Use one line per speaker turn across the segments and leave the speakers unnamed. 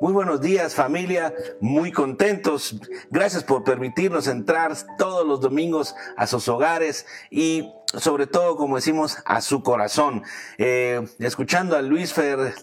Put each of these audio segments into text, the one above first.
Muy buenos días familia, muy contentos. Gracias por permitirnos entrar todos los domingos a sus hogares y sobre todo, como decimos, a su corazón. Eh, escuchando a Luis Fer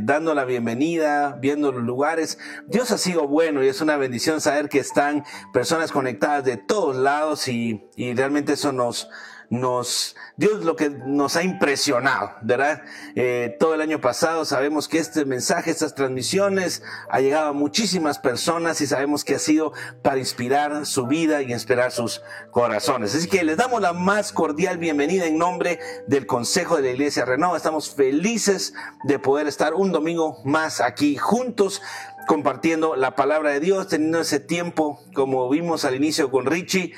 dando la bienvenida, viendo los lugares, Dios ha sido bueno y es una bendición saber que están personas conectadas de todos lados y, y realmente eso nos, nos, Dios lo que nos ha impresionado, ¿verdad? Eh, todo el año pasado sabemos que este mensaje, estas transmisiones, ha llegado a muchísimas personas y sabemos que ha sido para inspirar su vida y inspirar sus corazones. Así que les damos la más cordial bienvenida en nombre del Consejo de la Iglesia Renova. Estamos felices de poder estar un domingo más aquí juntos compartiendo la palabra de Dios, teniendo ese tiempo, como vimos al inicio con Richie,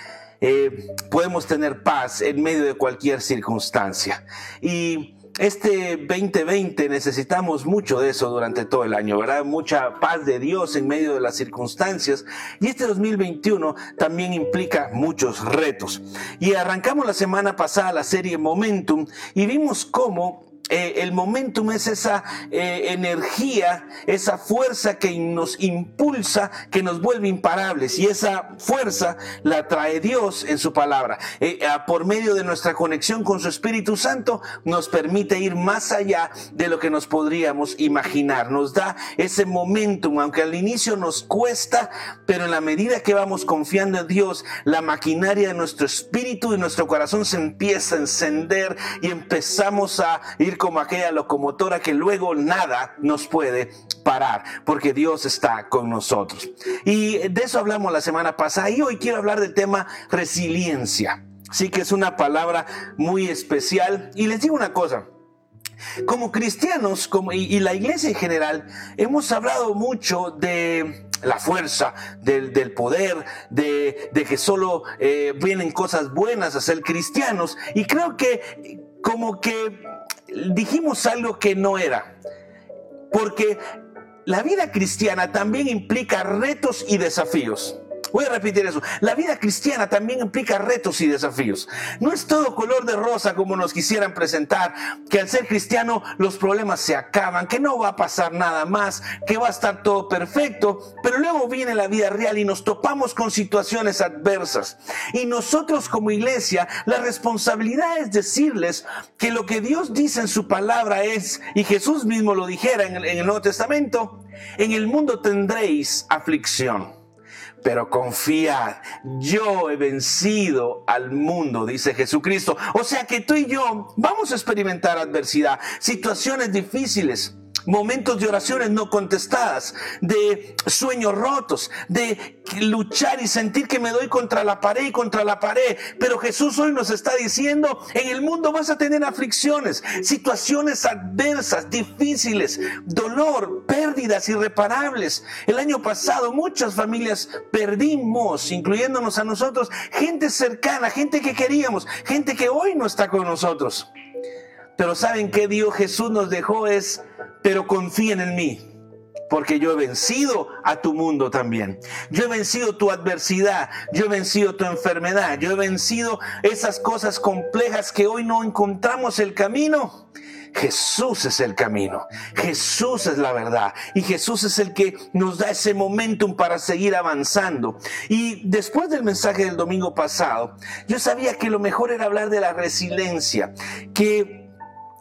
eh, podemos tener paz en medio de cualquier circunstancia. Y este 2020 necesitamos mucho de eso durante todo el año, ¿verdad? Mucha paz de Dios en medio de las circunstancias. Y este 2021 también implica muchos retos. Y arrancamos la semana pasada la serie Momentum y vimos cómo eh, el momentum es esa eh, energía, esa fuerza que nos impulsa, que nos vuelve imparables. Y esa fuerza la trae Dios en su palabra. Eh, por medio de nuestra conexión con su Espíritu Santo, nos permite ir más allá de lo que nos podríamos imaginar. Nos da ese momentum, aunque al inicio nos cuesta, pero en la medida que vamos confiando en Dios, la maquinaria de nuestro espíritu y nuestro corazón se empieza a encender y empezamos a ir como aquella locomotora que luego nada nos puede parar, porque Dios está con nosotros. Y de eso hablamos la semana pasada y hoy quiero hablar del tema resiliencia. Sí que es una palabra muy especial. Y les digo una cosa, como cristianos como, y, la iglesia en general, hemos hablado mucho de la fuerza, del, poder, de, que solo eh, vienen cosas buenas a ser cristianos. Y creo que como que dijimos algo que no era. Porque la vida cristiana también implica retos y desafíos. Voy a repetir eso. La vida cristiana también implica retos y desafíos. No es todo color de rosa como nos quisieran presentar, que al ser cristiano los problemas se acaban, que no va a pasar nada más, que va a estar todo perfecto, pero luego viene la vida real y nos topamos con situaciones adversas. Y nosotros como iglesia, la responsabilidad es decirles que lo que Dios dice en su palabra es, y Jesús mismo lo dijera en el, en el Nuevo Testamento, en el mundo tendréis aflicción pero confiad, yo he vencido al mundo, dice Jesucristo. O sea que tú y yo vamos a experimentar adversidad, situaciones difíciles momentos de oraciones no contestadas, de sueños rotos, de luchar y sentir que me doy contra la pared y contra la pared. Pero Jesús hoy nos está diciendo, en el mundo vas a tener aflicciones, situaciones adversas, difíciles, dolor, pérdidas irreparables. El año pasado muchas familias perdimos, incluyéndonos a nosotros, gente cercana, gente que queríamos, gente que hoy no está con nosotros. Pero ¿saben qué Dios Jesús nos dejó? Es pero confíen en mí, porque yo he vencido a tu mundo también. Yo he vencido tu adversidad, yo he vencido tu enfermedad, yo he vencido esas cosas complejas que hoy no encontramos el camino. Jesús es el camino, Jesús es la verdad y Jesús es el que nos da ese momentum para seguir avanzando. Y después del mensaje del domingo pasado, yo sabía que lo mejor era hablar de la resiliencia, que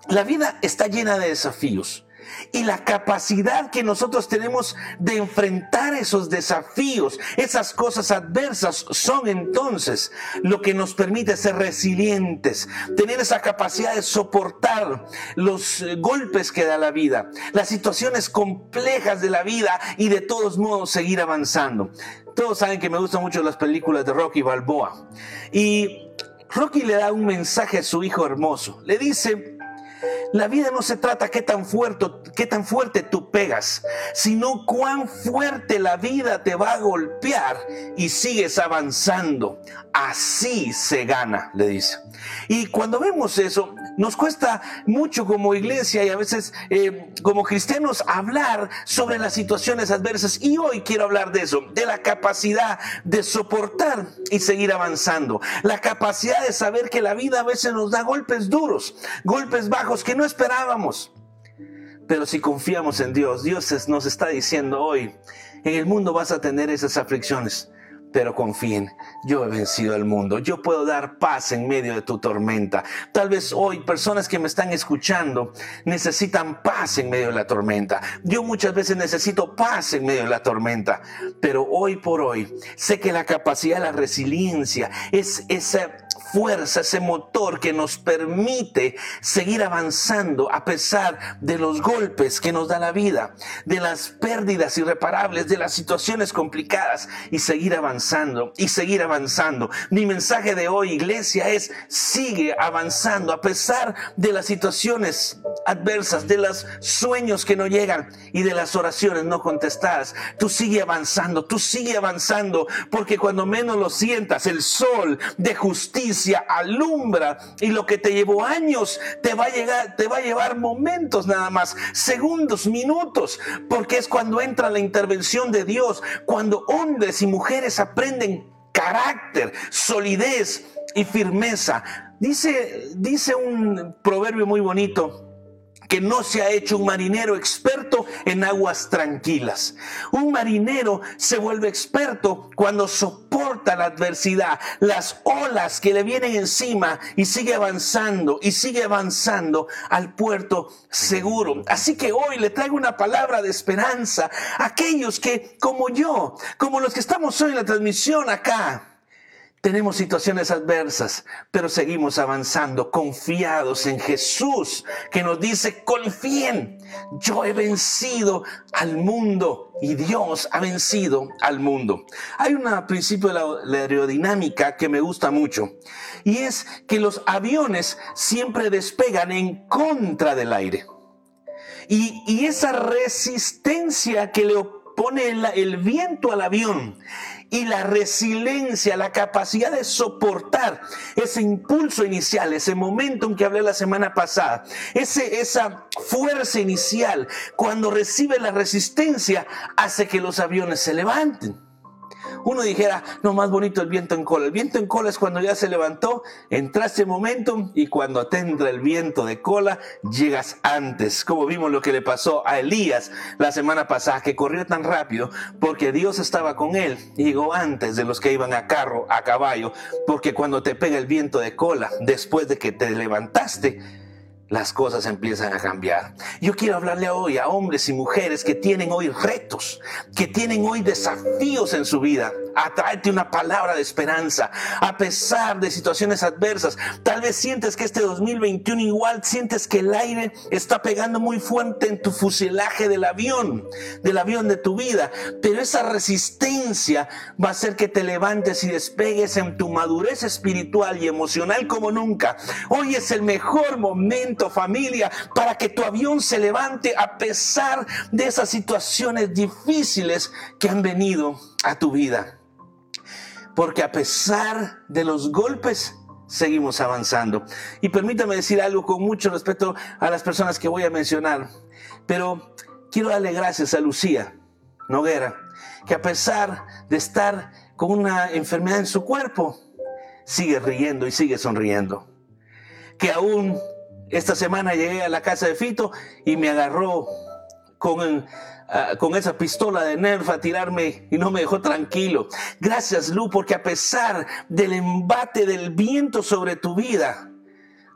la vida está llena de desafíos y la capacidad que nosotros tenemos de enfrentar esos desafíos, esas cosas adversas, son entonces lo que nos permite ser resilientes, tener esa capacidad de soportar los eh, golpes que da la vida, las situaciones complejas de la vida y de todos modos seguir avanzando. Todos saben que me gustan mucho las películas de Rocky Balboa y Rocky le da un mensaje a su hijo hermoso. Le dice, la vida no se trata qué tan fuerte, qué tan fuerte tú pegas, sino cuán fuerte la vida te va a golpear y sigues avanzando. Así se gana, le dice. Y cuando vemos eso, nos cuesta mucho como iglesia y a veces eh, como cristianos hablar sobre las situaciones adversas. Y hoy quiero hablar de eso, de la capacidad de soportar y seguir avanzando. La capacidad de saber que la vida a veces nos da golpes duros, golpes bajos que no esperábamos. Pero si confiamos en Dios, Dios nos está diciendo hoy, en el mundo vas a tener esas aflicciones, pero confíen, yo he vencido al mundo, yo puedo dar paz en medio de tu tormenta. Tal vez hoy personas que me están escuchando necesitan paz en medio de la tormenta. Yo muchas veces necesito paz en medio de la tormenta, pero hoy por hoy sé que la capacidad, la resiliencia es esa fuerza, ese motor que nos permite seguir avanzando a pesar de los golpes que nos da la vida, de las pérdidas irreparables, de las situaciones complicadas y seguir avanzando y seguir avanzando. Mi mensaje de hoy, iglesia, es sigue avanzando a pesar de las situaciones adversas, de los sueños que no llegan y de las oraciones no contestadas. Tú sigue avanzando, tú sigue avanzando porque cuando menos lo sientas, el sol de justicia alumbra y lo que te llevó años te va a llegar, te va a llevar momentos nada más, segundos, minutos, porque es cuando entra la intervención de Dios, cuando hombres y mujeres aprenden carácter, solidez y firmeza. Dice, dice un proverbio muy bonito que no se ha hecho un marinero experto en aguas tranquilas. Un marinero se vuelve experto cuando soporta la adversidad, las olas que le vienen encima y sigue avanzando y sigue avanzando al puerto seguro. Así que hoy le traigo una palabra de esperanza a aquellos que, como yo, como los que estamos hoy en la transmisión acá, tenemos situaciones adversas, pero seguimos avanzando confiados en Jesús, que nos dice, confíen, yo he vencido al mundo y Dios ha vencido al mundo. Hay un principio de la aerodinámica que me gusta mucho y es que los aviones siempre despegan en contra del aire. Y, esa resistencia que le opone el viento al avión y la resiliencia, la capacidad de soportar ese impulso inicial, ese momento en que hablé la semana pasada, ese, esa fuerza inicial, cuando recibe la resistencia, hace que los aviones se levanten. Uno dijera, no, más bonito el viento en cola. El viento en cola es cuando ya se levantó, entraste momentum y cuando te el viento de cola, llegas antes. Como vimos lo que le pasó a Elías la semana pasada, que corrió tan rápido porque Dios estaba con él. Y llegó antes de los que iban a carro, a caballo, porque cuando te pega el viento de cola, después de que te levantaste, las cosas empiezan a cambiar. Yo quiero hablarle hoy a hombres y mujeres que tienen hoy retos, que tienen hoy desafíos en su vida a una palabra de esperanza, a pesar de situaciones adversas. Tal vez sientes que este 2021 igual sientes que el aire está pegando muy fuerte en tu fuselaje del avión, del avión de tu vida, pero esa resistencia va a hacer que te levantes y despegues en tu madurez espiritual y emocional como nunca. Hoy es el mejor momento, familia, para que tu avión se levante a pesar de esas situaciones difíciles que han venido a tu vida porque a pesar de los golpes, seguimos avanzando. Y permítame decir algo con mucho respeto a las personas que voy a mencionar, pero quiero darle gracias a Lucía Noguera, que a pesar de estar con una enfermedad en su cuerpo, sigue riendo y sigue sonriendo. Que aún esta semana llegué a la casa de Fito y me agarró con Ah, con esa pistola de Nerf a tirarme y no me dejó tranquilo. Gracias, Lu, porque a pesar del embate del viento sobre tu vida,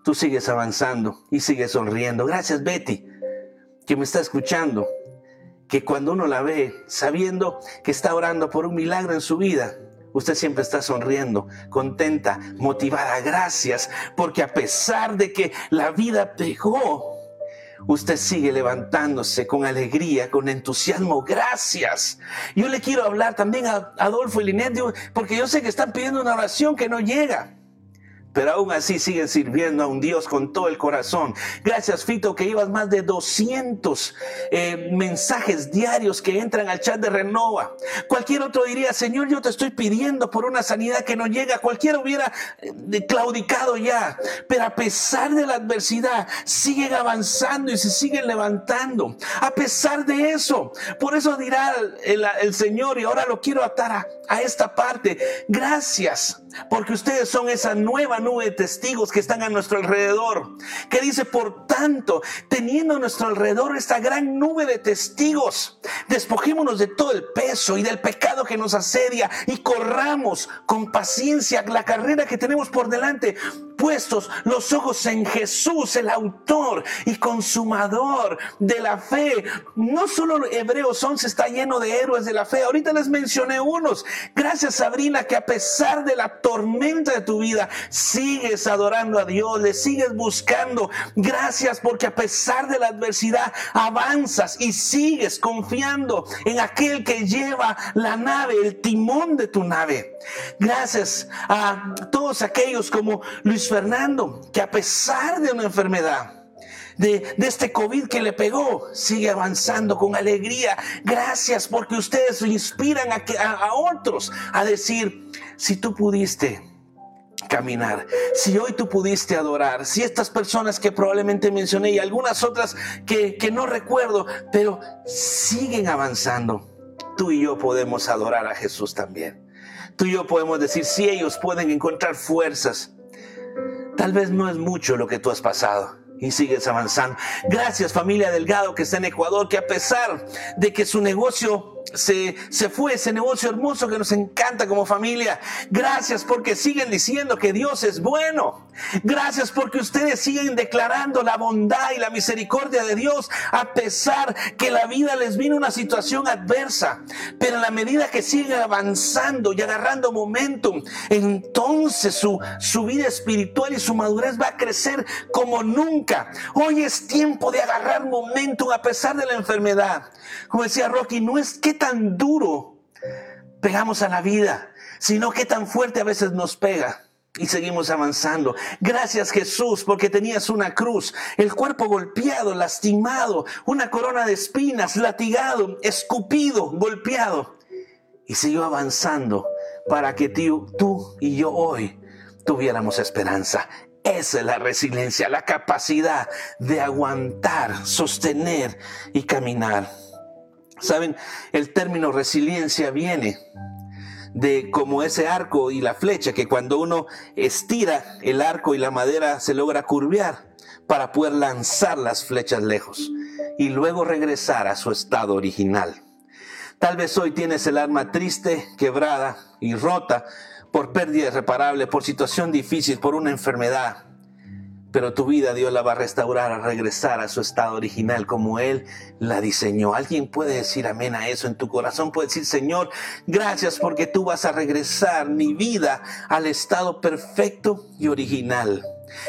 tú sigues avanzando y sigues sonriendo. Gracias, Betty, que me está escuchando. Que cuando uno la ve, sabiendo que está orando por un milagro en su vida, usted siempre está sonriendo, contenta, motivada. Gracias, porque a pesar de que la vida pegó, usted sigue levantándose con alegría, con entusiasmo. Gracias. Yo le quiero hablar también a Adolfo y Linet, porque yo sé que están pidiendo una oración que no llega pero aún así siguen sirviendo a un Dios con todo el corazón. Gracias, Fito, que llevas más de 200 eh, mensajes diarios que entran al chat de Renova. Cualquier otro diría, Señor, yo te estoy pidiendo por una sanidad que no llega. Cualquiera hubiera eh, claudicado ya, pero a pesar de la adversidad, siguen avanzando y se siguen levantando. A pesar de eso, por eso dirá el, Señor, y ahora lo quiero atar a, a esta parte. Gracias, porque ustedes son esa nueva nube de testigos que están a nuestro alrededor. Que dice, por tanto, teniendo a nuestro alrededor esta gran nube de testigos, despojémonos de todo el peso y del pecado que nos asedia y corramos con paciencia la carrera que tenemos por delante, puestos los ojos en Jesús, el autor y consumador de la fe. No solo Hebreos 11 está lleno de héroes de la fe, ahorita les mencioné unos. Gracias Sabrina que a pesar de la tormenta de tu vida, sigues adorando a Dios, le sigues buscando. Gracias porque a pesar de la adversidad, avanzas y sigues confiando en aquel que lleva la nave, el timón de tu nave. Gracias a todos aquellos como Luis Fernando, que a pesar de una enfermedad, de, este COVID que le pegó, sigue avanzando con alegría. Gracias porque ustedes inspiran a, a, otros a decir, si tú pudiste caminar. Si hoy tú pudiste adorar, si estas personas que probablemente mencioné y algunas otras que, que, no recuerdo, pero siguen avanzando, tú y yo podemos adorar a Jesús también. Tú y yo podemos decir, si ellos pueden encontrar fuerzas, Tal vez no es mucho lo que tú has pasado y sigues avanzando. Gracias familia Delgado que está en Ecuador, que a pesar de que su negocio se, se fue ese negocio hermoso que nos encanta como familia. Gracias porque siguen diciendo que Dios es bueno. Gracias porque ustedes siguen declarando la bondad y la misericordia de Dios a pesar que la vida les vino una situación adversa. Pero en la medida que siguen avanzando y agarrando momentum, entonces su, su vida espiritual y su madurez va a crecer como nunca. Hoy es tiempo de agarrar momentum a pesar de la enfermedad. Como decía Rocky, no es que tan duro pegamos a la vida, sino que tan fuerte a veces nos pega. Y seguimos avanzando. Gracias Jesús porque tenías una cruz, el cuerpo golpeado, lastimado, una corona de espinas, latigado, escupido, golpeado. Y siguió avanzando para que tú, tú y yo hoy tuviéramos esperanza. Esa es la resiliencia, la capacidad de aguantar, sostener y caminar. Saben, el término resiliencia viene de como ese arco y la flecha, que cuando uno estira el arco y la madera se logra curvear para poder lanzar las flechas lejos y luego regresar a su estado original. Tal vez hoy tienes el alma triste, quebrada y rota por pérdida irreparable, por situación difícil, por una enfermedad pero tu vida Dios la va a restaurar, a regresar a su estado original como Él la diseñó. Alguien puede decir amén a eso en tu corazón, puede decir Señor, gracias porque tú vas a regresar mi vida al estado perfecto y original.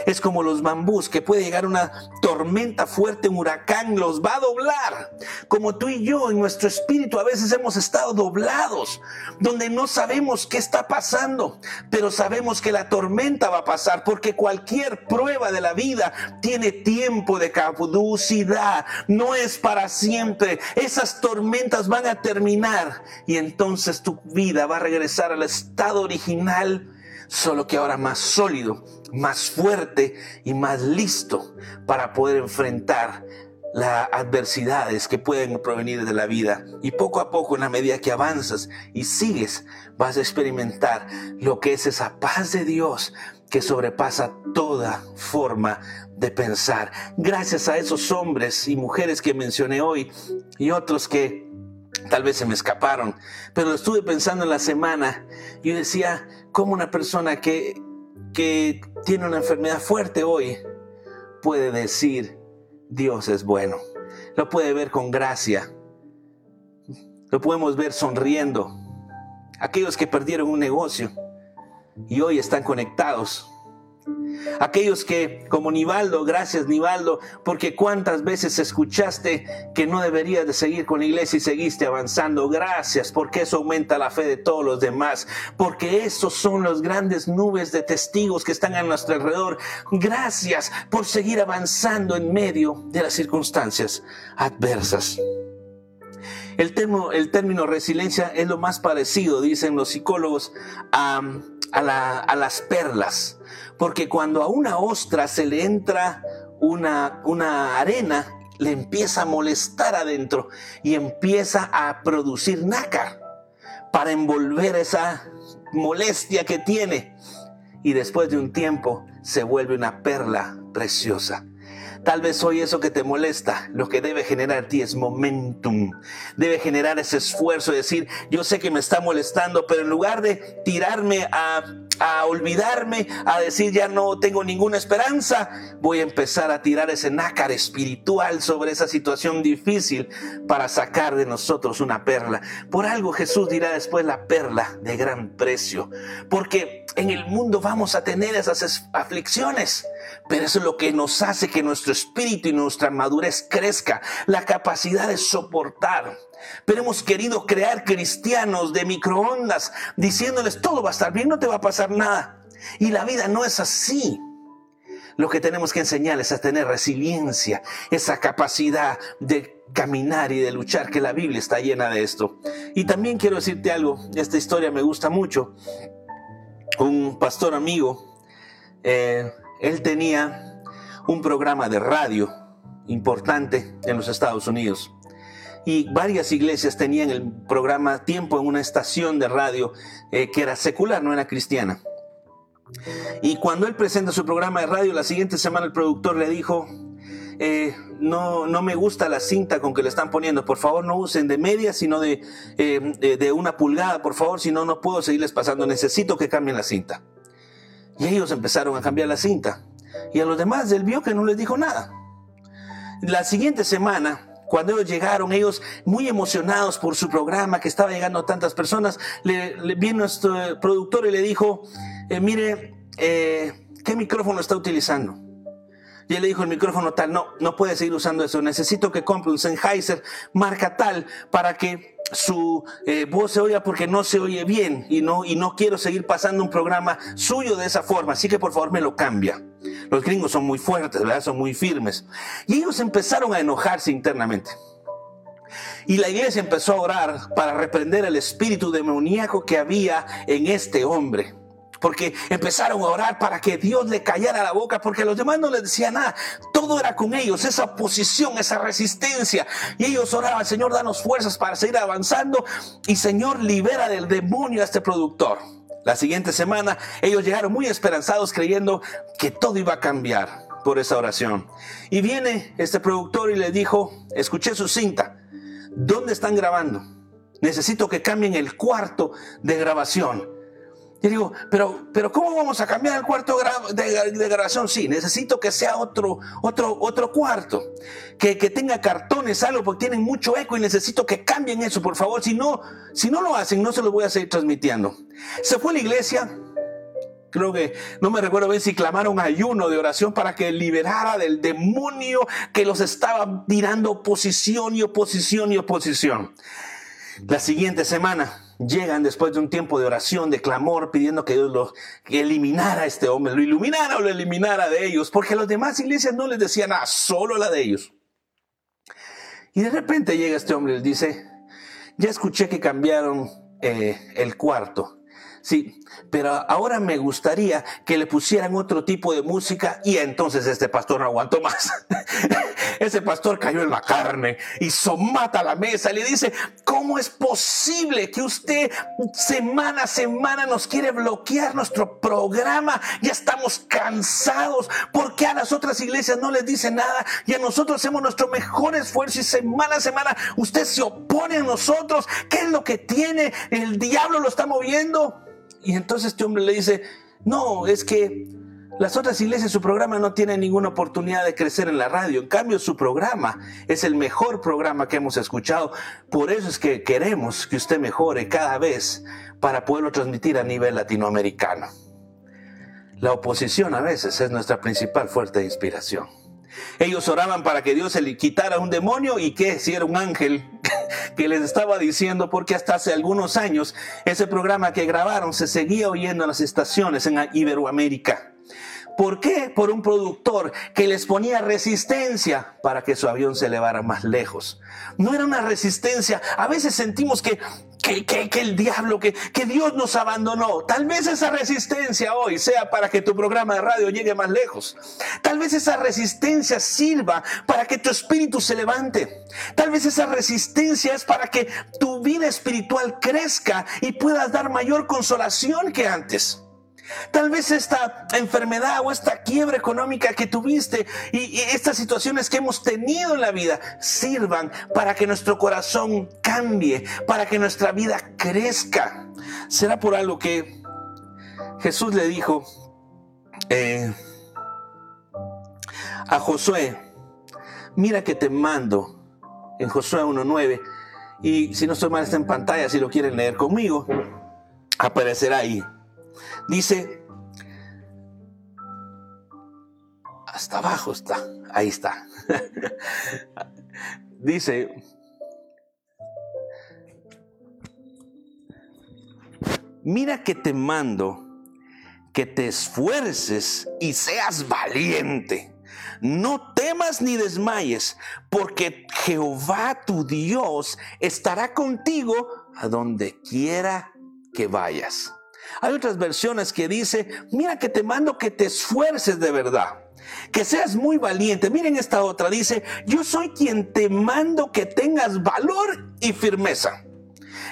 Es como los bambús que puede llegar una tormenta fuerte, un huracán, los va a doblar. Como tú y yo en nuestro espíritu a veces hemos estado doblados, donde no sabemos qué está pasando, pero sabemos que la tormenta va a pasar porque cualquier prueba de la vida tiene tiempo de caducidad, no es para siempre. Esas tormentas van a terminar y entonces tu vida va a regresar al estado original solo que ahora más sólido, más fuerte y más listo para poder enfrentar las adversidades que pueden provenir de la vida. Y poco a poco, en la medida que avanzas y sigues, vas a experimentar lo que es esa paz de Dios que sobrepasa toda forma de pensar. Gracias a esos hombres y mujeres que mencioné hoy y otros que tal vez se me escaparon, pero estuve pensando en la semana y decía, ¿cómo una persona que, que tiene una enfermedad fuerte hoy puede decir, Dios es bueno? Lo puede ver con gracia, lo podemos ver sonriendo. Aquellos que perdieron un negocio y hoy están conectados Aquellos que, como Nivaldo, gracias Nivaldo, porque cuántas veces escuchaste que no deberías de seguir con la iglesia y seguiste avanzando. Gracias, porque eso aumenta la fe de todos los demás, porque esos son las grandes nubes de testigos que están a nuestro alrededor. Gracias por seguir avanzando en medio de las circunstancias adversas. El término, resiliencia es lo más parecido, dicen los psicólogos, a las perlas porque cuando a una ostra se le entra una, una arena, le empieza a molestar adentro y empieza a producir nácar para envolver esa molestia que tiene. y después de un tiempo se vuelve una perla preciosa. Tal vez hoy eso que te molesta, lo que debe generar ti es momentum. Debe generar ese esfuerzo de decir, yo sé que me está molestando, pero en lugar de tirarme a, a olvidarme, a decir ya no tengo ninguna esperanza, voy a empezar a tirar ese nácar espiritual sobre esa situación difícil para sacar de nosotros una perla. Por algo Jesús dirá después la perla de gran precio, porque en el mundo vamos a tener esas aflicciones. Pero es lo que nos hace que nuestro espíritu y nuestra madurez crezca, la capacidad de soportar. Pero hemos querido crear cristianos de microondas diciéndoles todo va a estar bien, no te va a pasar nada. Y la vida no es así. Lo que tenemos que enseñarles es tener resiliencia, esa capacidad de caminar y de luchar, que la Biblia está llena de esto. Y también quiero decirte algo, esta historia me gusta mucho. Un pastor amigo, eh, él tenía un programa de radio importante en los Estados Unidos. Y varias iglesias tenían el programa Tiempo en una estación de radio eh, que era secular, no era cristiana. Y cuando él presenta su programa de radio, la siguiente semana el productor le dijo, eh, no, no me gusta la cinta con que le están poniendo, por favor no usen de media, sino de, eh, de una pulgada, por favor, si no, no puedo seguirles pasando, necesito que cambien la cinta. Y ellos empezaron a cambiar la cinta. Y a los demás él vio que no les dijo nada. La siguiente semana, cuando ellos llegaron, ellos muy emocionados por su programa, que estaba llegando a tantas personas, le, vino nuestro productor y le dijo, eh, mire, eh, ¿qué micrófono está utilizando? Y él le dijo el micrófono tal, no, no puede seguir usando eso, necesito que compre un Sennheiser marca tal para que su eh, voz se oiga porque no se oye bien y no, y no quiero seguir pasando un programa suyo de esa forma, así que por favor me lo cambia. Los gringos son muy fuertes, ¿verdad? Son muy firmes. Y ellos empezaron a enojarse internamente. Y la iglesia empezó a orar para reprender el espíritu demoníaco que había en este hombre porque empezaron a orar para que Dios le callara la boca, porque los demás no les decían nada. Todo era con ellos, esa oposición, esa resistencia. Y ellos oraban, Señor, danos fuerzas para seguir avanzando. Y Señor, libera del demonio a este productor. La siguiente semana ellos llegaron muy esperanzados creyendo que todo iba a cambiar por esa oración. Y viene este productor y le dijo, escuché su cinta, ¿dónde están grabando? Necesito que cambien el cuarto de grabación. Yo digo, pero, pero ¿cómo vamos a cambiar el cuarto de, grabación? Sí, necesito que sea otro, otro, otro cuarto, que, que, tenga cartones, algo, porque tienen mucho eco y necesito que cambien eso, por favor. Si no, si no lo hacen, no se lo voy a seguir transmitiendo. Se fue a la iglesia, creo que no me recuerdo bien si clamaron ayuno de oración para que liberara del demonio que los estaba tirando oposición y oposición y oposición. La siguiente semana llegan después de un tiempo de oración, de clamor, pidiendo que Dios lo eliminara a este hombre, lo iluminara o lo eliminara de ellos, porque las demás iglesias no les decían nada, solo la de ellos. Y de repente llega este hombre y les dice, ya escuché que cambiaron eh, el cuarto. Sí, pero ahora me gustaría que le pusieran otro tipo de música y entonces este pastor no aguantó más. Ese pastor cayó en la carne y somata la mesa y le dice, ¿cómo es posible que usted semana a semana nos quiere bloquear nuestro programa? Ya estamos cansados. porque a las otras iglesias no les dice nada y a nosotros hacemos nuestro mejor esfuerzo y semana a semana usted se opone a nosotros? ¿Qué es lo que tiene? El diablo lo está moviendo. Y entonces este hombre le dice, no, es que las otras iglesias, su programa no tiene ninguna oportunidad de crecer en la radio. En cambio, su programa es el mejor programa que hemos escuchado. Por eso es que queremos que usted mejore cada vez para poderlo transmitir a nivel latinoamericano. La oposición a veces es nuestra principal fuerte de inspiración. Ellos oraban para que Dios se le quitara un demonio y que si era un ángel que les estaba diciendo, porque hasta hace algunos años ese programa que grabaron se seguía oyendo en las estaciones en Iberoamérica. ¿Por qué? Por un productor que les ponía resistencia para que su avión se elevara más lejos. No era una resistencia. A veces sentimos que, que, el diablo, que, que Dios nos abandonó. Tal vez esa resistencia hoy sea para que tu programa de radio llegue más lejos. Tal vez esa resistencia sirva para que tu espíritu se levante. Tal vez esa resistencia es para que tu vida espiritual crezca y puedas dar mayor consolación que antes. Tal vez esta enfermedad o esta quiebra económica que tuviste y, estas situaciones que hemos tenido en la vida sirvan para que nuestro corazón cambie, para que nuestra vida crezca. Será por algo que Jesús le dijo eh, a Josué, mira que te mando en Josué 1.9 y si no estoy mal está en pantalla, si lo quieren leer conmigo, aparecerá ahí. Dice, hasta abajo está, ahí está. Dice, mira que te mando que te esfuerces y seas valiente. No temas ni desmayes, porque Jehová tu Dios estará contigo a donde quiera que vayas. Hay otras versiones que dice, mira que te mando que te esfuerces de verdad, que seas muy valiente. Miren esta otra, dice, yo soy quien te mando que tengas valor y firmeza,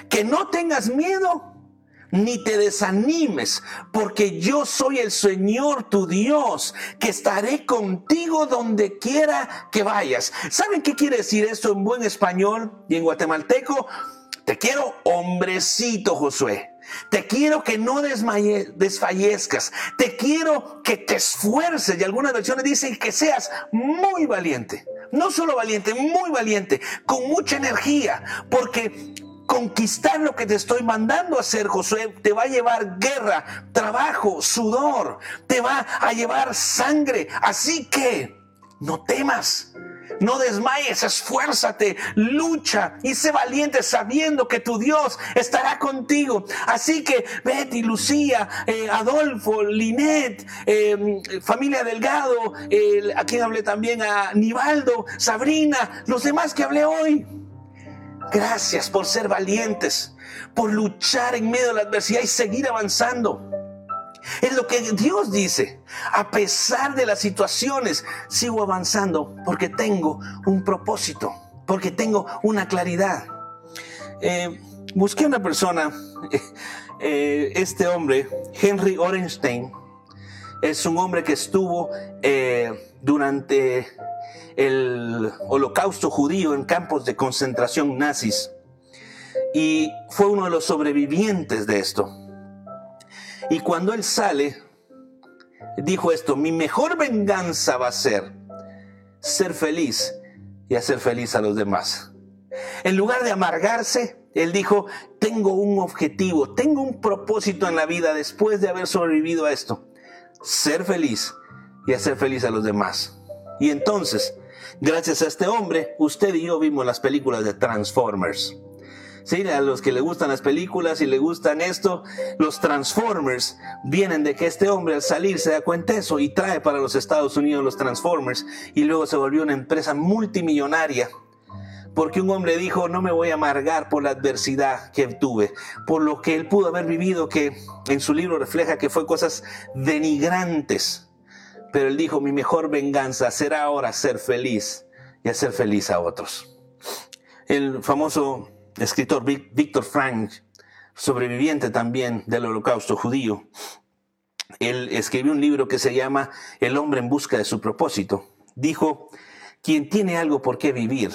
que no tengas miedo ni te desanimes, porque yo soy el Señor tu Dios, que estaré contigo donde quiera que vayas. ¿Saben qué quiere decir esto en buen español y en guatemalteco? Te quiero hombrecito, Josué. Te quiero que no desfallezcas. Te quiero que te esfuerces. Y algunas versiones dicen que seas muy valiente. No solo valiente, muy valiente, con mucha energía. Porque conquistar lo que te estoy mandando a hacer, Josué, te va a llevar guerra, trabajo, sudor. Te va a llevar sangre. Así que no temas. No desmayes, esfuérzate, lucha y sé valiente sabiendo que tu Dios estará contigo. Así que Betty, Lucía, eh, Adolfo, Linet, em, familia Delgado, a quien hablé también a Nivaldo, Sabrina, los demás que hablé hoy. Gracias por ser valientes, por luchar en medio de la adversidad y seguir avanzando. Es lo que Dios dice. A pesar de las situaciones, sigo avanzando porque tengo un propósito, porque tengo una claridad. Eh, busqué una persona, eh, este hombre, Henry Orenstein, es un hombre que estuvo eh, durante el holocausto judío en campos de concentración nazis y fue uno de los sobrevivientes de esto. Y cuando él sale, dijo esto, mi mejor venganza va a ser ser feliz y hacer feliz a los demás. En lugar de amargarse, él dijo, tengo un objetivo, tengo un propósito en la vida después de haber sobrevivido a esto. Ser feliz y hacer feliz a los demás. Y entonces, gracias a este hombre, usted y yo vimos las películas de Transformers. Sí, a los que le gustan las películas y le gustan esto, los Transformers vienen de que este hombre al salir se da cuenta de eso y trae para los Estados Unidos los Transformers y luego se volvió una empresa multimillonaria porque un hombre dijo, no me voy a amargar por la adversidad que tuve, por lo que él pudo haber vivido, que en su libro refleja que fue cosas denigrantes. Pero él dijo, mi mejor venganza será ahora ser feliz y hacer feliz a otros. El famoso escritor Víctor Frank, sobreviviente también del holocausto judío, él escribió un libro que se llama El hombre en busca de su propósito. Dijo, quien tiene algo por qué vivir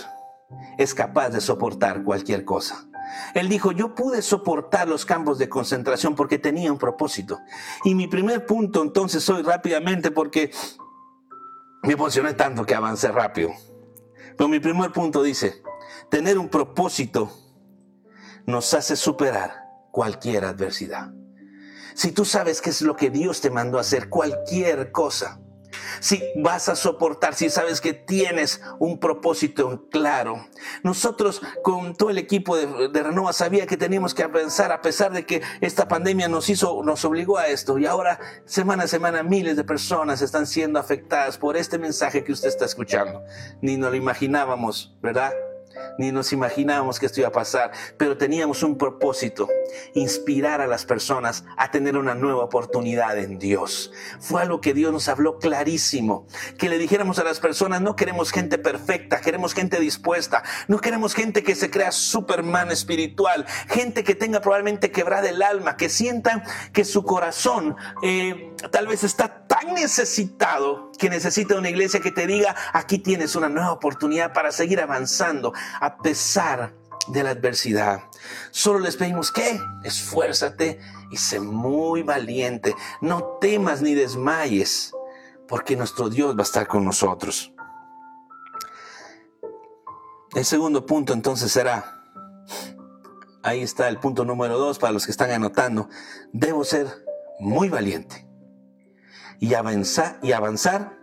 es capaz de soportar cualquier cosa. Él dijo, yo pude soportar los campos de concentración porque tenía un propósito. Y mi primer punto entonces hoy rápidamente porque me emocioné tanto que avancé rápido. Pero mi primer punto dice, tener un propósito nos hace superar cualquier adversidad. Si tú sabes qué es lo que Dios te mandó a hacer, cualquier cosa, si vas a soportar, si sabes que tienes un propósito claro. Nosotros con todo el equipo de, Renova sabía que teníamos que avanzar a pesar de que esta pandemia nos hizo, nos obligó a esto y ahora semana a semana miles de personas están siendo afectadas por este mensaje que usted está escuchando. Ni nos lo imaginábamos, ¿verdad? Ni nos imaginábamos que esto iba a pasar, pero teníamos un propósito, inspirar a las personas a tener una nueva oportunidad en Dios. Fue algo que Dios nos habló clarísimo, que le dijéramos a las personas, no queremos gente perfecta, queremos gente dispuesta, no queremos gente que se crea Superman espiritual, gente que tenga probablemente quebrada el alma, que sientan que su corazón eh, tal vez está tan necesitado que necesita una iglesia que te diga, aquí tienes una nueva oportunidad para seguir avanzando a pesar de la adversidad. Solo les pedimos que esfuérzate y sé muy valiente. No temas ni desmayes, porque nuestro Dios va a estar con nosotros. El segundo punto entonces será, ahí está el punto número dos para los que están anotando, debo ser muy valiente y avanzar, y avanzar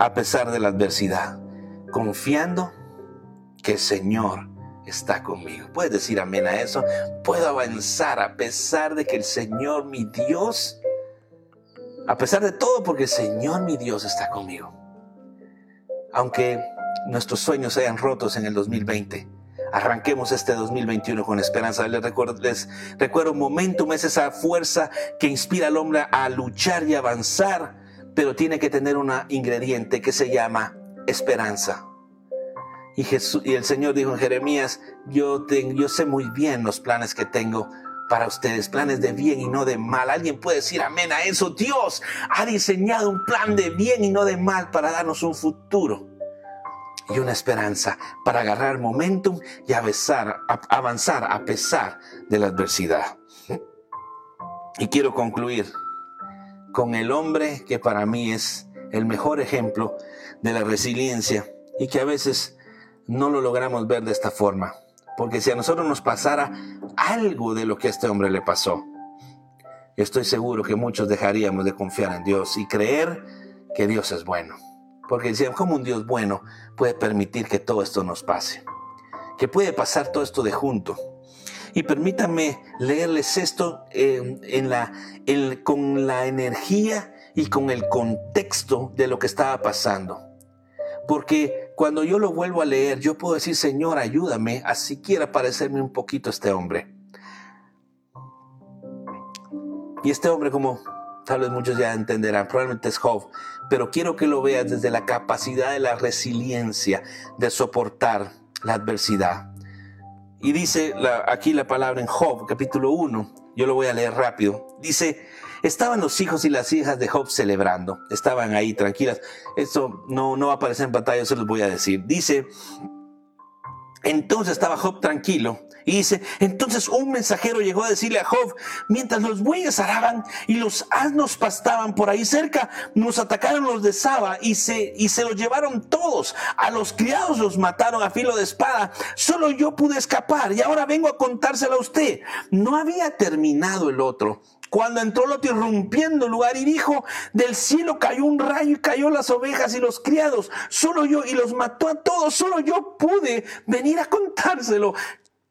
a pesar de la adversidad, confiando que el Señor está conmigo. ¿Puedes decir amén a eso? Puedo avanzar a pesar de que el Señor, mi Dios, a pesar de todo, porque el Señor, mi Dios, está conmigo. Aunque nuestros sueños sean rotos en el 2020, arranquemos este 2021 con esperanza. Les recuerdo, les recuerdo momentum es esa fuerza que inspira al hombre a luchar y avanzar, pero tiene que tener un ingrediente que se llama esperanza. Y, Jesús, y el Señor dijo en Jeremías, yo, yo sé muy bien los planes que tengo para ustedes, planes de bien y no de mal. Alguien puede decir amén a eso. Dios ha diseñado un plan de bien y no de mal para darnos un futuro y una esperanza para agarrar momentum y avanzar, avanzar a pesar de la adversidad. Y quiero concluir con el hombre que para mí es el mejor ejemplo de la resiliencia y que a veces no lo logramos ver de esta forma. Porque si a nosotros nos pasara algo de lo que a este hombre le pasó, estoy seguro que muchos dejaríamos de confiar en Dios y creer que Dios es bueno. Porque decían, ¿cómo un Dios bueno puede permitir que todo esto nos pase? Que puede pasar todo esto de junto. Y permítanme leerles esto eh, con la energía y con el contexto de lo que estaba pasando. Porque cuando yo lo vuelvo a leer, yo puedo decir, Señor, ayúdame a siquiera parecerme un poquito este hombre. Y este hombre, como tal vez muchos ya entenderán, probablemente es Job, pero quiero que lo veas desde la capacidad de la resiliencia, de soportar la adversidad. Y dice aquí la palabra en Job, capítulo 1, yo lo voy a leer rápido. Dice, Estaban los hijos y las hijas de Job celebrando. Estaban ahí tranquilas. Esto no, no va a aparecer en pantalla, se los voy a decir. Dice, entonces estaba Job tranquilo. Y dice, entonces un mensajero llegó a decirle a Job, mientras los bueyes araban y los asnos pastaban por ahí cerca, nos atacaron los de Saba y se, y se los llevaron todos. A los criados los mataron a filo de espada. Solo yo pude escapar y ahora vengo a contárselo a usted. No había terminado el otro cuando entró Lot irrumpiendo el lugar y dijo, del cielo cayó un rayo y cayó las ovejas y los criados, solo yo, y los mató a todos, solo yo pude venir a contárselo.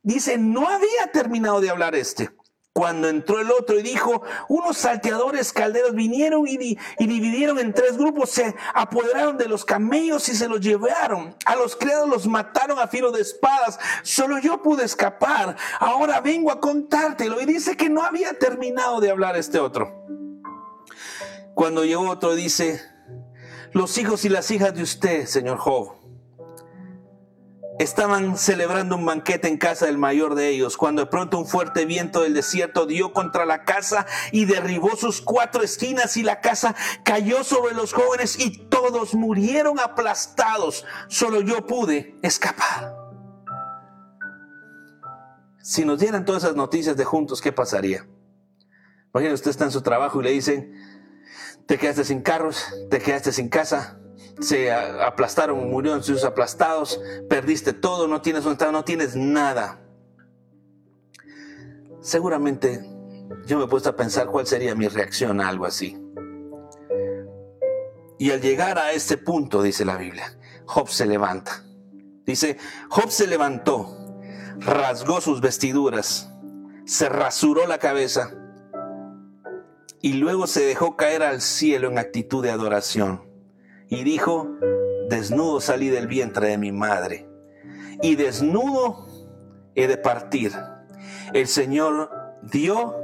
Dice, no había terminado de hablar este cuando entró el otro y dijo, unos salteadores calderos vinieron y, dividieron en tres grupos, se apoderaron de los camellos y se los llevaron. A los criados los mataron a filo de espadas. Solo yo pude escapar. Ahora vengo a contártelo. Y dice que no había terminado de hablar este otro. Cuando llegó otro dice, los hijos y las hijas de usted, señor Job, Estaban celebrando un banquete en casa del mayor de ellos, cuando de pronto un fuerte viento del desierto dio contra la casa y derribó sus cuatro esquinas y la casa cayó sobre los jóvenes y todos murieron aplastados. Solo yo pude escapar. Si nos dieran todas esas noticias de juntos, ¿qué pasaría? Imagínate, usted está en su trabajo y le dicen, te quedaste sin carros, te quedaste sin casa, se aplastaron, murieron sus aplastados, perdiste todo, no tienes un estado, no tienes nada. Seguramente yo me he puesto a pensar cuál sería mi reacción a algo así. Y al llegar a este punto, dice la Biblia, Job se levanta. Dice, Job se levantó, rasgó sus vestiduras, se rasuró la cabeza y luego se dejó caer al cielo en actitud de adoración y dijo, desnudo salí del vientre de mi madre, y desnudo he de partir. El Señor dio,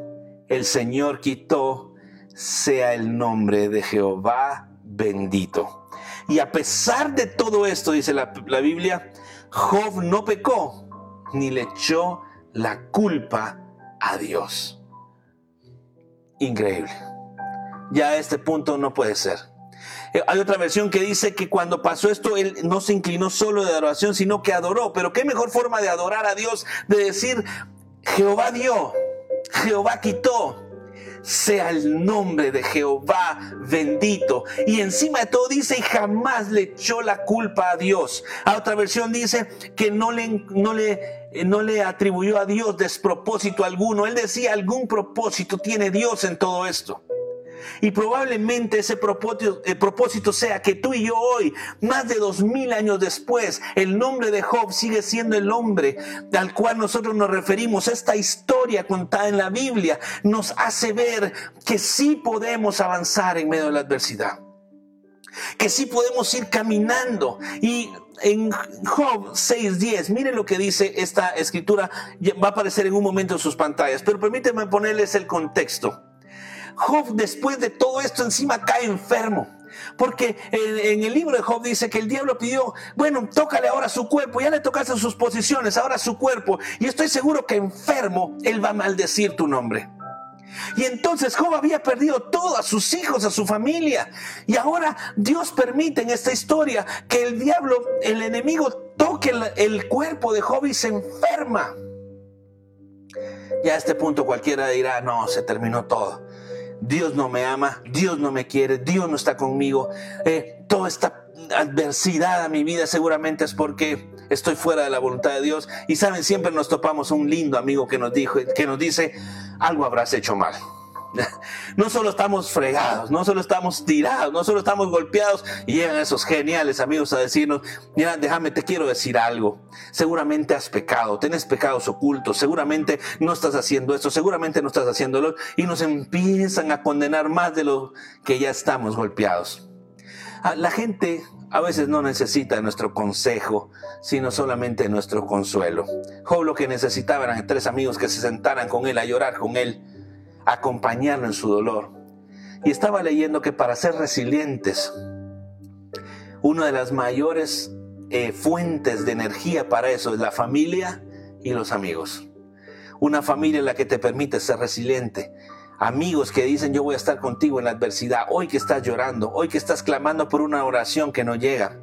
el Señor quitó, sea el nombre de Jehová bendito. Y a pesar de todo esto, dice la, Biblia, Job no pecó ni le echó la culpa a Dios. Increíble. Ya a este punto no puede ser. Eh, hay otra versión que dice que cuando pasó esto, él no se inclinó solo de adoración, sino que adoró. Pero qué mejor forma de adorar a Dios, de decir, Jehová dio, Jehová quitó, sea el nombre de Jehová bendito. Y encima de todo dice, y jamás le echó la culpa a Dios. A otra versión dice que no le, no le, no le atribuyó a Dios despropósito alguno. Él decía, algún propósito tiene Dios en todo esto. Y probablemente ese propósito, el propósito sea que tú y yo hoy, más de dos mil años después, el nombre de Job sigue siendo el hombre al cual nosotros nos referimos. Esta historia contada en la Biblia nos hace ver que sí podemos avanzar en medio de la adversidad. Que sí podemos ir caminando. Y en Job 6.10, miren lo que dice esta escritura, va a aparecer en un momento en sus pantallas, pero permítanme ponerles el contexto. Job después de todo esto encima cae enfermo. Porque en, el libro de Job dice que el diablo pidió, bueno, tócale ahora su cuerpo, ya le tocaste sus posiciones, ahora su cuerpo. Y estoy seguro que enfermo, él va a maldecir tu nombre. Y entonces Job había perdido todo, a sus hijos, a su familia. Y ahora Dios permite en esta historia que el diablo, el enemigo, toque el, el cuerpo de Job y se enferma. Ya a este punto cualquiera dirá, no, se terminó todo. Dios no me ama, Dios no me quiere, Dios no está conmigo. Eh, toda esta adversidad a mi vida seguramente es porque estoy fuera de la voluntad de Dios. Y saben, siempre nos topamos un lindo amigo que nos, dijo, que nos dice, algo habrás hecho mal. No solo estamos fregados, no solo estamos tirados, no solo estamos golpeados y llegan esos geniales amigos a decirnos, mira, déjame, te quiero decir algo. Seguramente has pecado, tienes pecados ocultos, seguramente no estás haciendo esto, seguramente no estás haciéndolo y nos empiezan a condenar más de lo que ya estamos golpeados. Ah, la gente a veces no necesita nuestro consejo, sino solamente nuestro consuelo. Lo que necesitaba eran tres amigos que se sentaran con él a llorar con él acompañarlo en su dolor. Y estaba leyendo que para ser resilientes, una de las mayores eh, fuentes de energía para eso es la familia y los amigos. Una familia en la que te permite ser resiliente. Amigos que dicen yo voy a estar contigo en la adversidad. Hoy que estás llorando, hoy que estás clamando por una oración que no llega.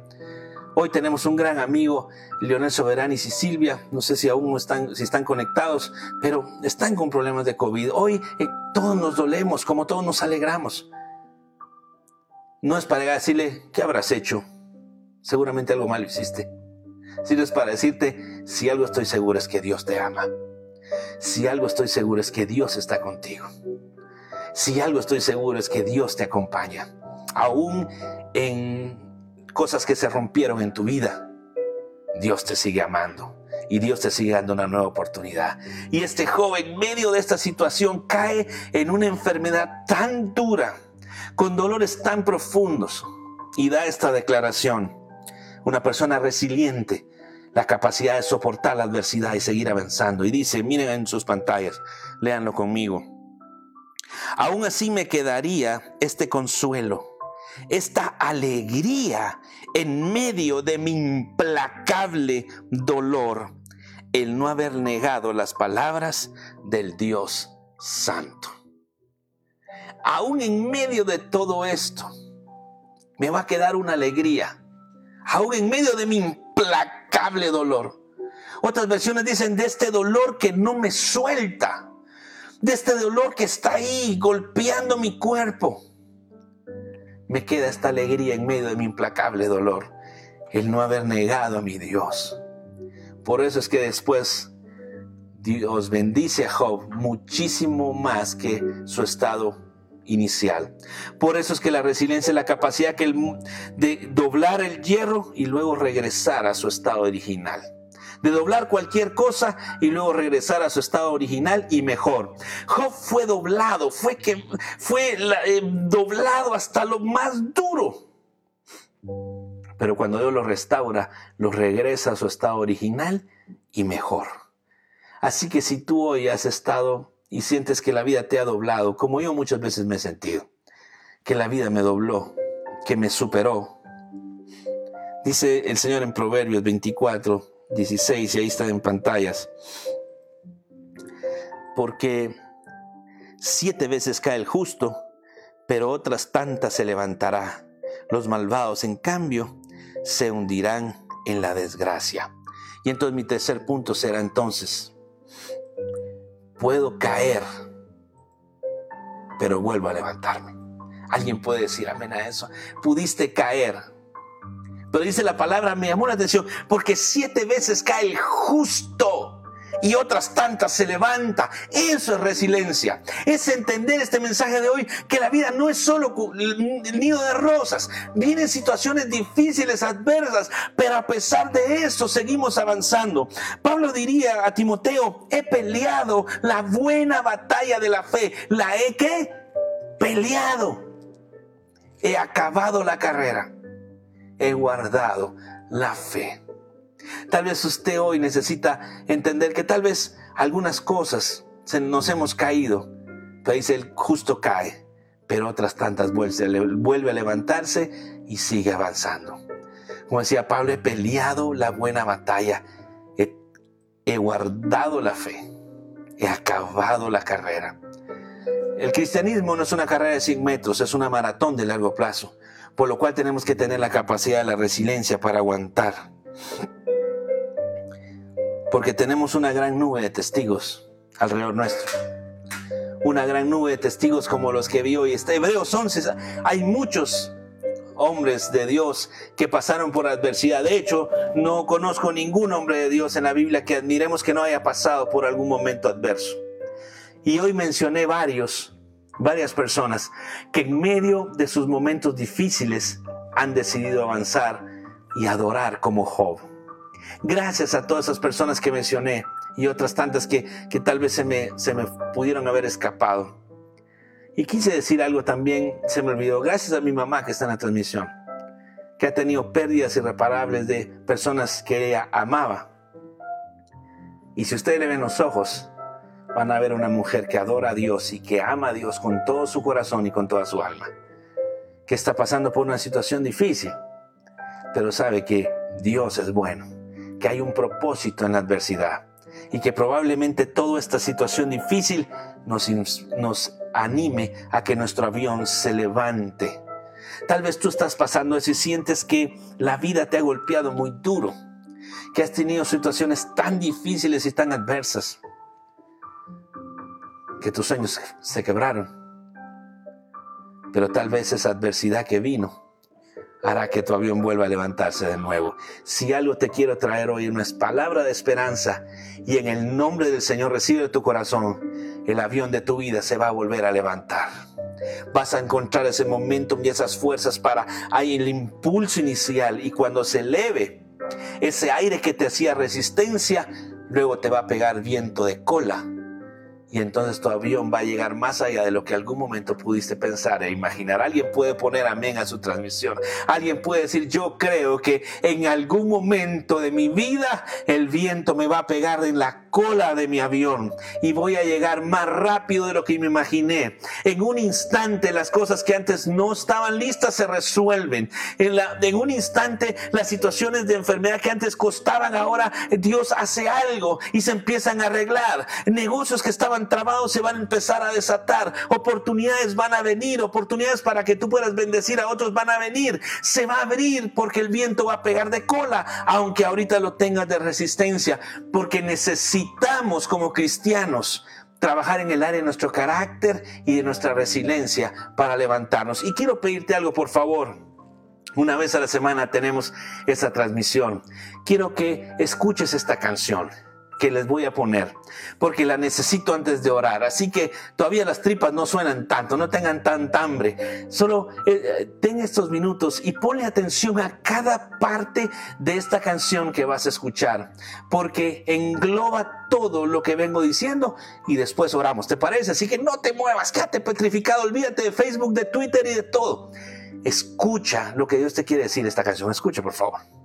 Hoy tenemos un gran amigo, Leonel Soberanis y Silvia, no sé si aún están, si están conectados, pero están con problemas de COVID. Hoy eh, todos nos dolemos, como todos nos alegramos. No es para decirle, ¿qué habrás hecho? Seguramente algo malo hiciste. Sino es para decirte, si algo estoy seguro es que Dios te ama. Si algo estoy seguro es que Dios está contigo. Si algo estoy seguro es que Dios te acompaña. Aún en cosas que se rompieron en tu vida, Dios te sigue amando y Dios te sigue dando una nueva oportunidad. Y este joven, en medio de esta situación, cae en una enfermedad tan dura, con dolores tan profundos, y da esta declaración. Una persona resiliente, la capacidad de soportar la adversidad y seguir avanzando. Y dice, miren en sus pantallas, léanlo conmigo. Aún así me quedaría este consuelo esta alegría en medio de mi implacable dolor, el no haber negado las palabras del Dios Santo. Aún en medio de todo esto, me va a quedar una alegría, aún en medio de mi implacable dolor. Otras versiones dicen de este dolor que no me suelta, de este dolor que está ahí golpeando mi cuerpo me queda esta alegría en medio de mi implacable dolor, el no haber negado a mi Dios. Por eso es que después Dios bendice a Job muchísimo más que su estado inicial. Por eso es que la resiliencia es la capacidad de doblar el hierro y luego regresar a su estado original de doblar cualquier cosa y luego regresar a su estado original y mejor. Job fue doblado, fue que fue eh, doblado hasta lo más duro. Pero cuando Dios los restaura, los regresa a su estado original y mejor. Así que si tú hoy has estado y sientes que la vida te ha doblado, como yo muchas veces me he sentido, que la vida me dobló, que me superó. Dice el Señor en Proverbios 24, 16, y ahí está en pantallas. Porque siete veces cae el justo, pero otras tantas se levantará. Los malvados, en cambio, se hundirán en la desgracia. Y entonces mi tercer punto será entonces, puedo caer, pero vuelvo a levantarme. Alguien puede decir amén a eso. Pudiste caer. Pero dice la palabra, me llamó la atención, porque siete veces cae el justo y otras tantas se levanta. Eso es resiliencia. Es entender este mensaje de hoy que la vida no es solo el nido de rosas. Vienen situaciones difíciles, adversas, pero a pesar de eso seguimos avanzando. Pablo diría a Timoteo, he peleado la buena batalla de la fe. ¿La he qué? Peleado. He acabado la carrera. He guardado la fe. Tal vez usted hoy necesita entender que tal vez algunas cosas nos hemos caído. Pero dice, el justo cae, pero otras tantas vuelve a levantarse y sigue avanzando. Como decía Pablo, he peleado la buena batalla, he, he guardado la fe, he acabado la carrera. El cristianismo no es una carrera de 100 metros, es una maratón de largo plazo, por lo cual tenemos que tener la capacidad de la resiliencia para aguantar porque tenemos una gran nube de testigos alrededor nuestro. Una gran nube de testigos como los que vi hoy. Está Hebreos 11. Hay muchos hombres de Dios que pasaron por adversidad. De hecho, no conozco ningún hombre de Dios en la Biblia que admiremos que no haya pasado por algún momento adverso. Y hoy mencioné varios, varias personas que en medio de sus momentos difíciles han decidido avanzar y adorar como Job. Gracias a todas esas personas que mencioné y otras tantas que, tal vez se me, se me pudieron haber escapado. Y quise decir algo también, se me olvidó, gracias a mi mamá que está en la transmisión, que ha tenido pérdidas irreparables de personas que ella amaba. Y si ustedes le ven los ojos, van a ver una mujer que adora a Dios y que ama a Dios con todo su corazón y con toda su alma, que está pasando por una situación difícil, pero sabe que Dios es bueno que hay un propósito en la adversidad y que probablemente toda esta situación difícil nos, nos anime a que nuestro avión se levante. Tal vez tú estás pasando eso y sientes que la vida te ha golpeado muy duro, que has tenido situaciones tan difíciles y tan adversas, que tus sueños se quebraron. Pero tal vez esa adversidad que vino hará que tu avión vuelva a levantarse de nuevo. Si algo te quiero traer hoy no es palabra de esperanza y en el nombre del Señor recibe de tu corazón, el avión de tu vida se va a volver a levantar. Vas a encontrar ese momento y esas fuerzas para, hay el impulso inicial y cuando se eleve ese aire que te hacía resistencia, luego te va a pegar viento de cola y entonces tu avión va a llegar más allá de lo que algún momento pudiste pensar e imaginar. Alguien puede poner amén a su transmisión. Alguien puede decir, yo creo que en algún momento de mi vida el viento me va a pegar en la cola de mi avión y voy a llegar más rápido de lo que me imaginé. En un instante las cosas que antes no estaban listas se resuelven. En, la, en un instante las situaciones de enfermedad que antes costaban, ahora Dios hace algo y se empiezan a arreglar. Negocios que estaban trabados se van a empezar a desatar. Oportunidades van a venir, oportunidades para que tú puedas bendecir a otros van a venir. Se va a abrir porque el viento va a pegar de cola, aunque ahorita lo tengas de resistencia, porque necesitamos como cristianos trabajar en el área de nuestro carácter y de nuestra resiliencia para levantarnos. Y quiero pedirte algo, por favor. Una vez a la semana tenemos esta transmisión. Quiero que escuches esta canción que les voy a poner, porque la necesito antes de orar. Así que todavía las tripas no suenan tanto, no tengan tanta hambre. Solo eh, eh, ten estos minutos y ponle atención a cada parte de esta canción que vas a escuchar, porque engloba todo lo que vengo diciendo y después oramos. ¿Te parece? Así que no te muevas, quédate petrificado, olvídate de Facebook, de Twitter y de todo.
escucha lo que Dios te quiere decir esta canción. Escucha, por favor.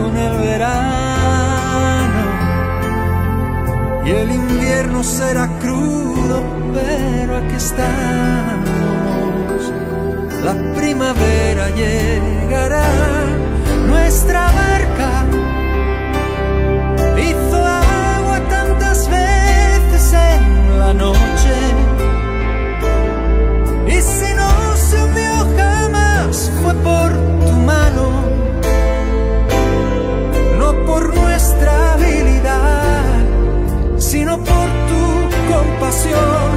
con el verano y el invierno será crudo, pero aquí estamos. La primavera llegará, nuestra barca hizo agua tantas veces en la noche. canción.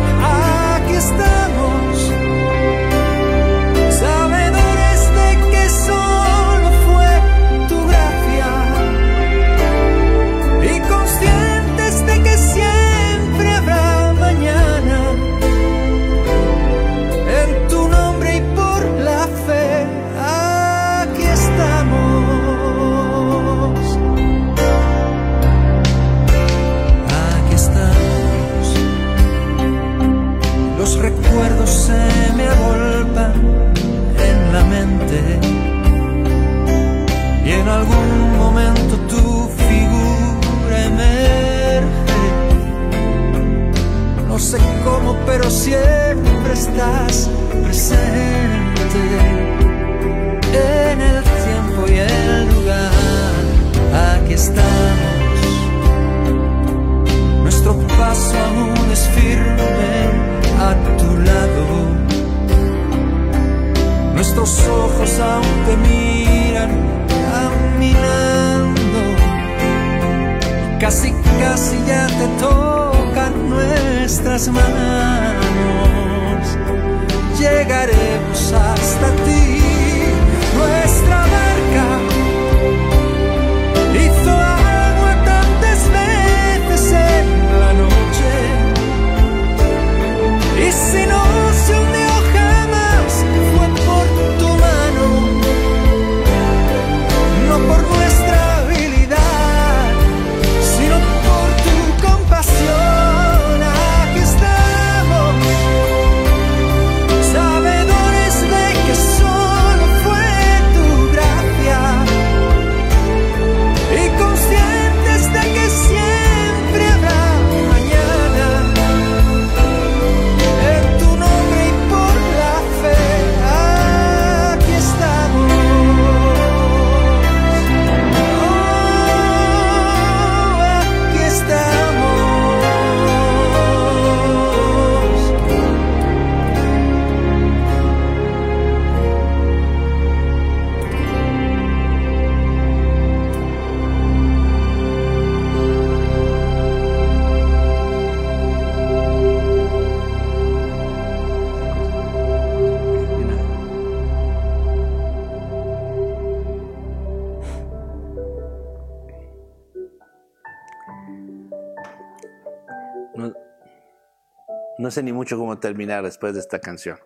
Terminar después de esta canción.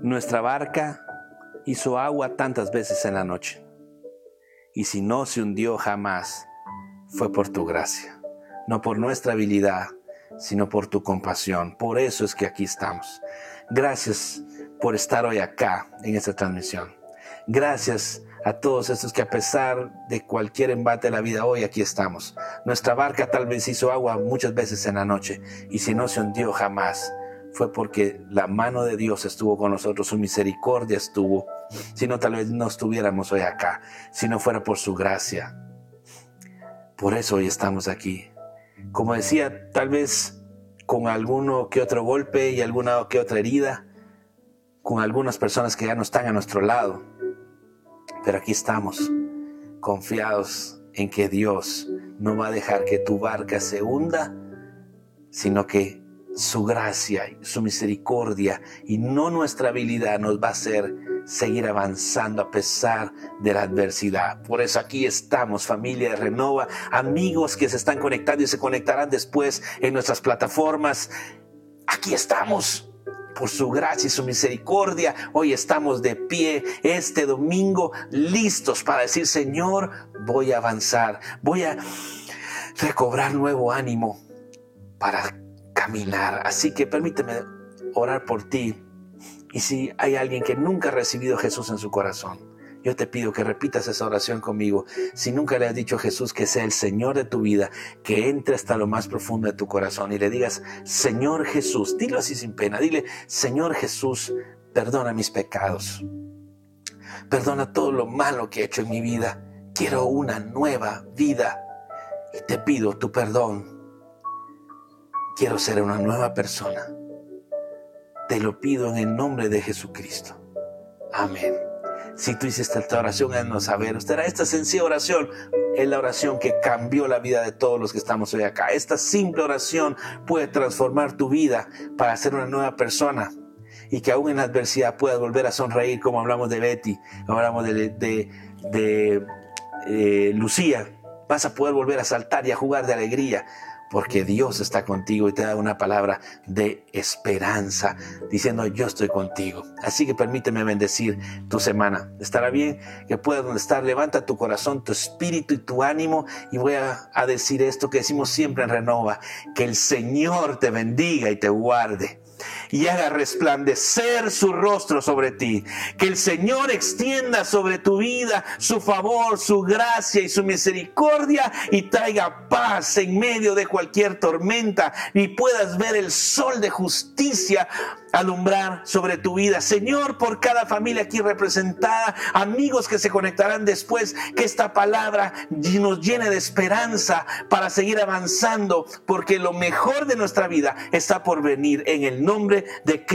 Nuestra barca hizo agua tantas veces en la noche. Y si no se hundió jamás, fue por tu gracia. No por nuestra habilidad, sino por tu compasión. Por eso es que aquí estamos. Gracias por estar hoy acá en esta transmisión.
Gracias a todos estos que a pesar de cualquier embate de la vida hoy aquí estamos. Nuestra barca tal vez hizo agua muchas veces en la noche y si no se hundió jamás fue porque la mano de Dios estuvo con nosotros, su misericordia estuvo. Si no, tal vez no estuviéramos hoy acá, si no fuera por su gracia. Por eso hoy estamos aquí. Como decía, tal vez con alguno que otro golpe y alguna que otra herida, con algunas personas que ya no están a nuestro lado. Pero aquí estamos, confiados en que Dios no va a dejar que tu barca se hunda, sino que su gracia, su misericordia y no nuestra habilidad nos va a hacer seguir avanzando a pesar de la adversidad. Por eso aquí estamos, familia de Renova, amigos que se están conectando y se conectarán después en nuestras plataformas. Aquí estamos. Por su gracia y su misericordia, hoy estamos de pie este domingo listos para decir, Señor, voy a avanzar, voy a recobrar nuevo ánimo para caminar. Así que permíteme orar por ti. Y si hay alguien que nunca ha recibido a Jesús en su corazón, yo te pido que repitas esa oración conmigo. Si nunca le has dicho a Jesús que sea el Señor de tu vida, que entre hasta lo más profundo de tu corazón y le digas, Señor Jesús, dilo así sin pena, dile, Señor Jesús, perdona mis pecados. Perdona todo lo malo que he hecho en mi vida. Quiero una nueva vida y te pido tu perdón Quiero ser una nueva persona. Te lo pido en el nombre de Jesucristo. Amén. Si tú hiciste esta oración, haznos saber. Usted esta sencilla oración es la oración que cambió la vida de todos los que estamos hoy acá. Esta simple oración puede transformar tu vida para ser una nueva persona y que aún en la adversidad puedas volver a sonreír, como hablamos de Betty, hablamos de, de, eh, Lucía. Vas a poder volver a saltar y a jugar de alegría porque Dios está contigo y te da una palabra de esperanza, diciendo yo estoy contigo. Así que permíteme bendecir tu semana. Estará bien que puedas estar. Levanta tu corazón, tu espíritu y tu ánimo. Y voy a, a decir esto que decimos siempre en Renova, que el Señor te bendiga y te guarde y haga resplandecer su rostro sobre ti. Que el Señor extienda sobre tu vida su favor, su gracia y su misericordia y traiga paz en medio de cualquier tormenta y puedas ver el sol de justicia alumbrar sobre tu vida. Señor, por cada familia aquí representada, amigos que se conectarán después, que esta palabra nos llene de esperanza para seguir avanzando, porque lo mejor de nuestra vida está por venir en el nombre de Cristo